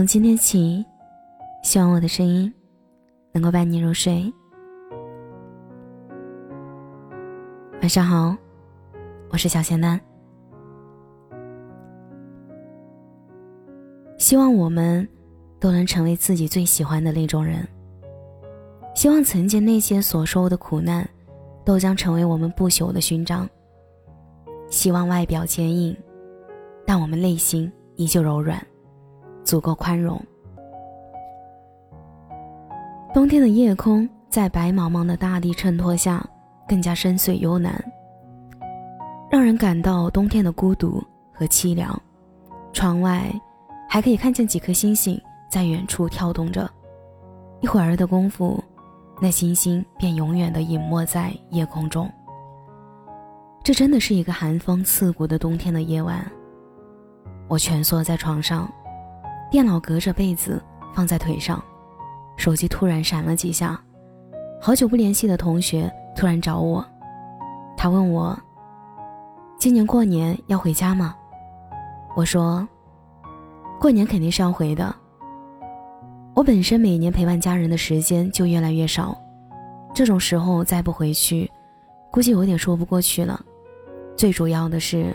从今天起，希望我的声音能够伴你入睡。晚上好，我是小仙丹。希望我们都能成为自己最喜欢的那种人。希望曾经那些所受的苦难，都将成为我们不朽的勋章。希望外表坚硬，但我们内心依旧柔软，足够宽容。冬天的夜空在白茫茫的大地衬托下，更加深邃幽蓝，让人感到冬天的孤独和凄凉。窗外还可以看见几颗星星在远处跳动着，一会儿的功夫，那星星便永远的隐没在夜空中。这真的是一个寒风刺骨的冬天的夜晚。我蜷缩在床上，电脑隔着被子放在腿上，手机突然闪了几下，好久不联系的同学突然找我，他问我：“今年过年要回家吗？”我说：“过年肯定是要回的。我本身每年陪伴家人的时间就越来越少，这种时候再不回去，估计有点说不过去了。”最主要的是，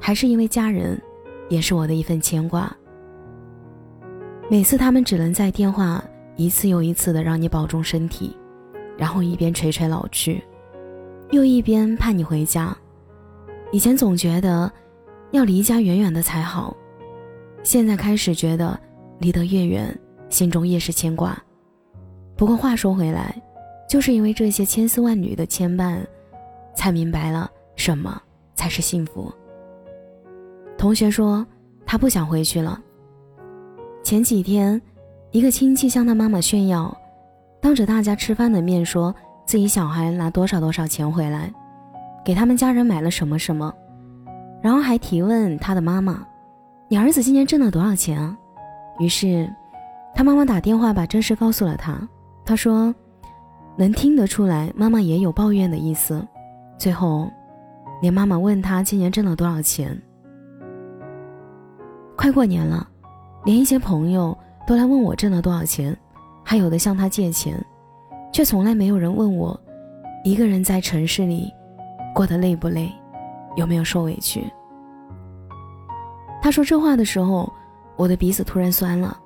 还是因为家人，也是我的一份牵挂。每次他们只能在电话一次又一次的让你保重身体，然后一边垂垂老去，又一边盼你回家。以前总觉得要离家远远的才好，现在开始觉得离得越远，心中越是牵挂。不过话说回来，就是因为这些千丝万缕的牵绊，才明白了什么。才是幸福。同学说他不想回去了。前几天，一个亲戚向他妈妈炫耀，当着大家吃饭的面说自己小孩拿多少多少钱回来，给他们家人买了什么什么，然后还提问他的妈妈：“你儿子今年挣了多少钱啊？”于是，他妈妈打电话把真实告诉了他。他说：“能听得出来，妈妈也有抱怨的意思。”最后。连妈妈问他今年挣了多少钱。快过年了，连一些朋友都来问我挣了多少钱，还有的向他借钱，却从来没有人问我，一个人在城市里过得累不累，有没有受委屈。他说这话的时候，我的鼻子突然酸了。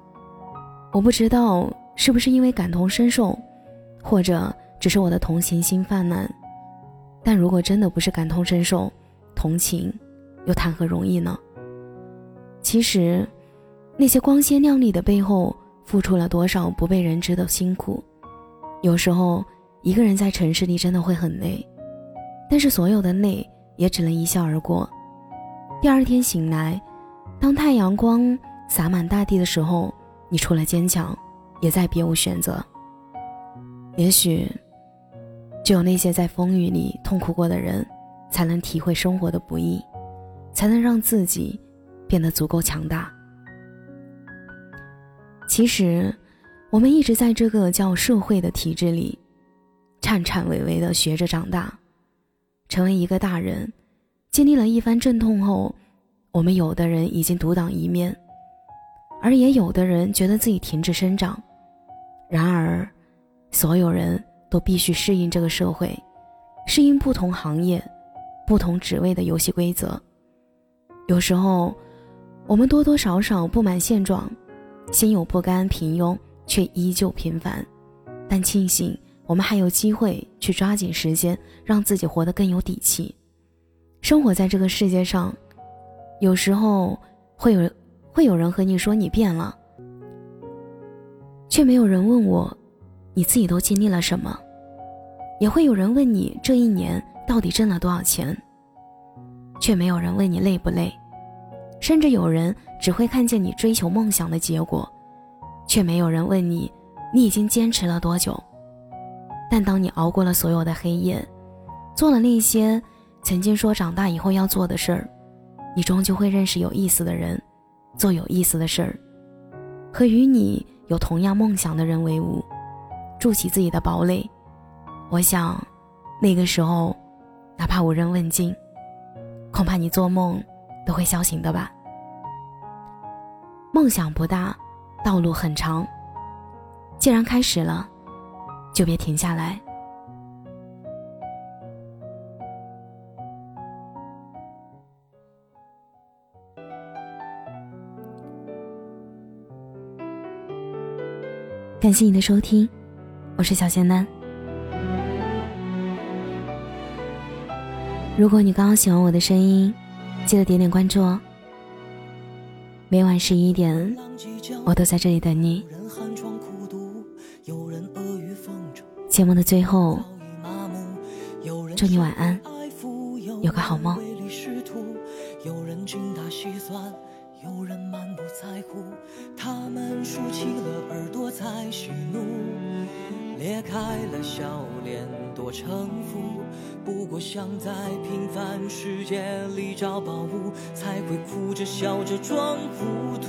我不知道是不是因为感同身受，或者只是我的同情心泛滥。但如果真的不是感同身受、同情，又谈何容易呢？其实，那些光鲜亮丽的背后，付出了多少不被人知的辛苦。有时候，一个人在城市里真的会很累，但是所有的累也只能一笑而过。第二天醒来，当太阳光洒满大地的时候，你除了坚强，也再别无选择。也许。只有那些在风雨里痛苦过的人，才能体会生活的不易，才能让自己变得足够强大。其实，我们一直在这个叫社会的体制里，颤颤巍巍的学着长大，成为一个大人。经历了一番阵痛后，我们有的人已经独当一面，而也有的人觉得自己停止生长。然而，所有人。都必须适应这个社会，适应不同行业、不同职位的游戏规则。有时候，我们多多少少不满现状，心有不甘、平庸，却依旧平凡。但庆幸，我们还有机会去抓紧时间，让自己活得更有底气。生活在这个世界上，有时候会有会有人和你说你变了，却没有人问我。你自己都经历了什么？也会有人问你这一年到底挣了多少钱，却没有人问你累不累，甚至有人只会看见你追求梦想的结果，却没有人问你你已经坚持了多久。但当你熬过了所有的黑夜，做了那些曾经说长大以后要做的事儿，你终究会认识有意思的人，做有意思的事儿，和与你有同样梦想的人为伍。筑起自己的堡垒，我想，那个时候，哪怕无人问津，恐怕你做梦都会笑醒的吧。梦想不大，道路很长，既然开始了，就别停下来。感谢你的收听，我是小仙丹。如果你刚刚喜欢我的声音，记得点点关注哦。每晚十一点，我都在这里等你。节目的最后，祝你晚安，有个好梦。有人满不在乎，他们竖起了耳朵在喜怒，裂开了笑脸多城府。不过想在平凡世界里找宝物，才会哭着笑着装糊涂。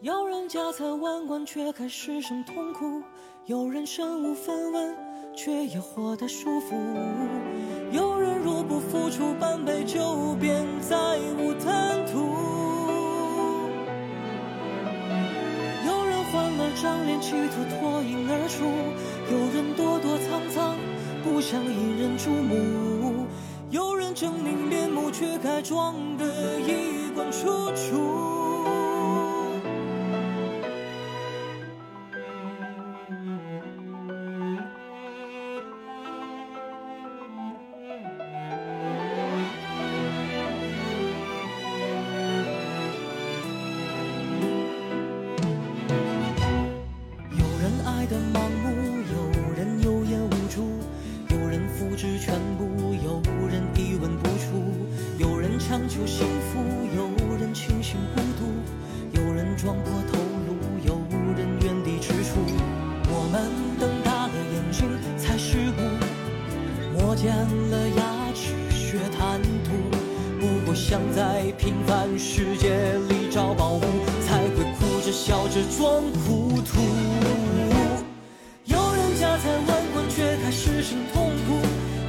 有人家财万贯却还失声痛哭，有人身无分文却也活得舒服。有人若不付出半杯酒，便再无贪图。有人换了张脸，改装的衣冠楚楚强求幸福，有人清醒孤独，有人撞破头颅，有人原地踟蹰，我们瞪大了眼睛才是悟，磨尖了牙齿学谈吐，不过想在平凡世界里找宝物，才会哭着笑着装糊涂，有人家财万贯却开始生痛苦，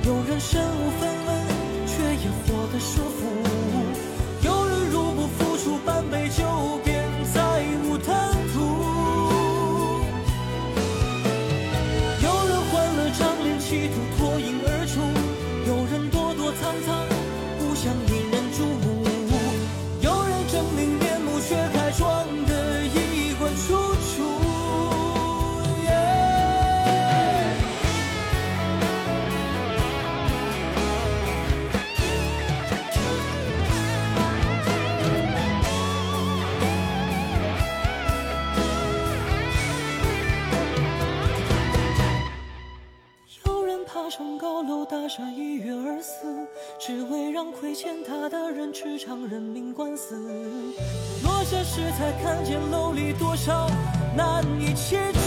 有人身无分文。上高楼大厦一跃而死，只为让亏欠他的人吃场人命官司。落下时才看见楼里多少难以启齿。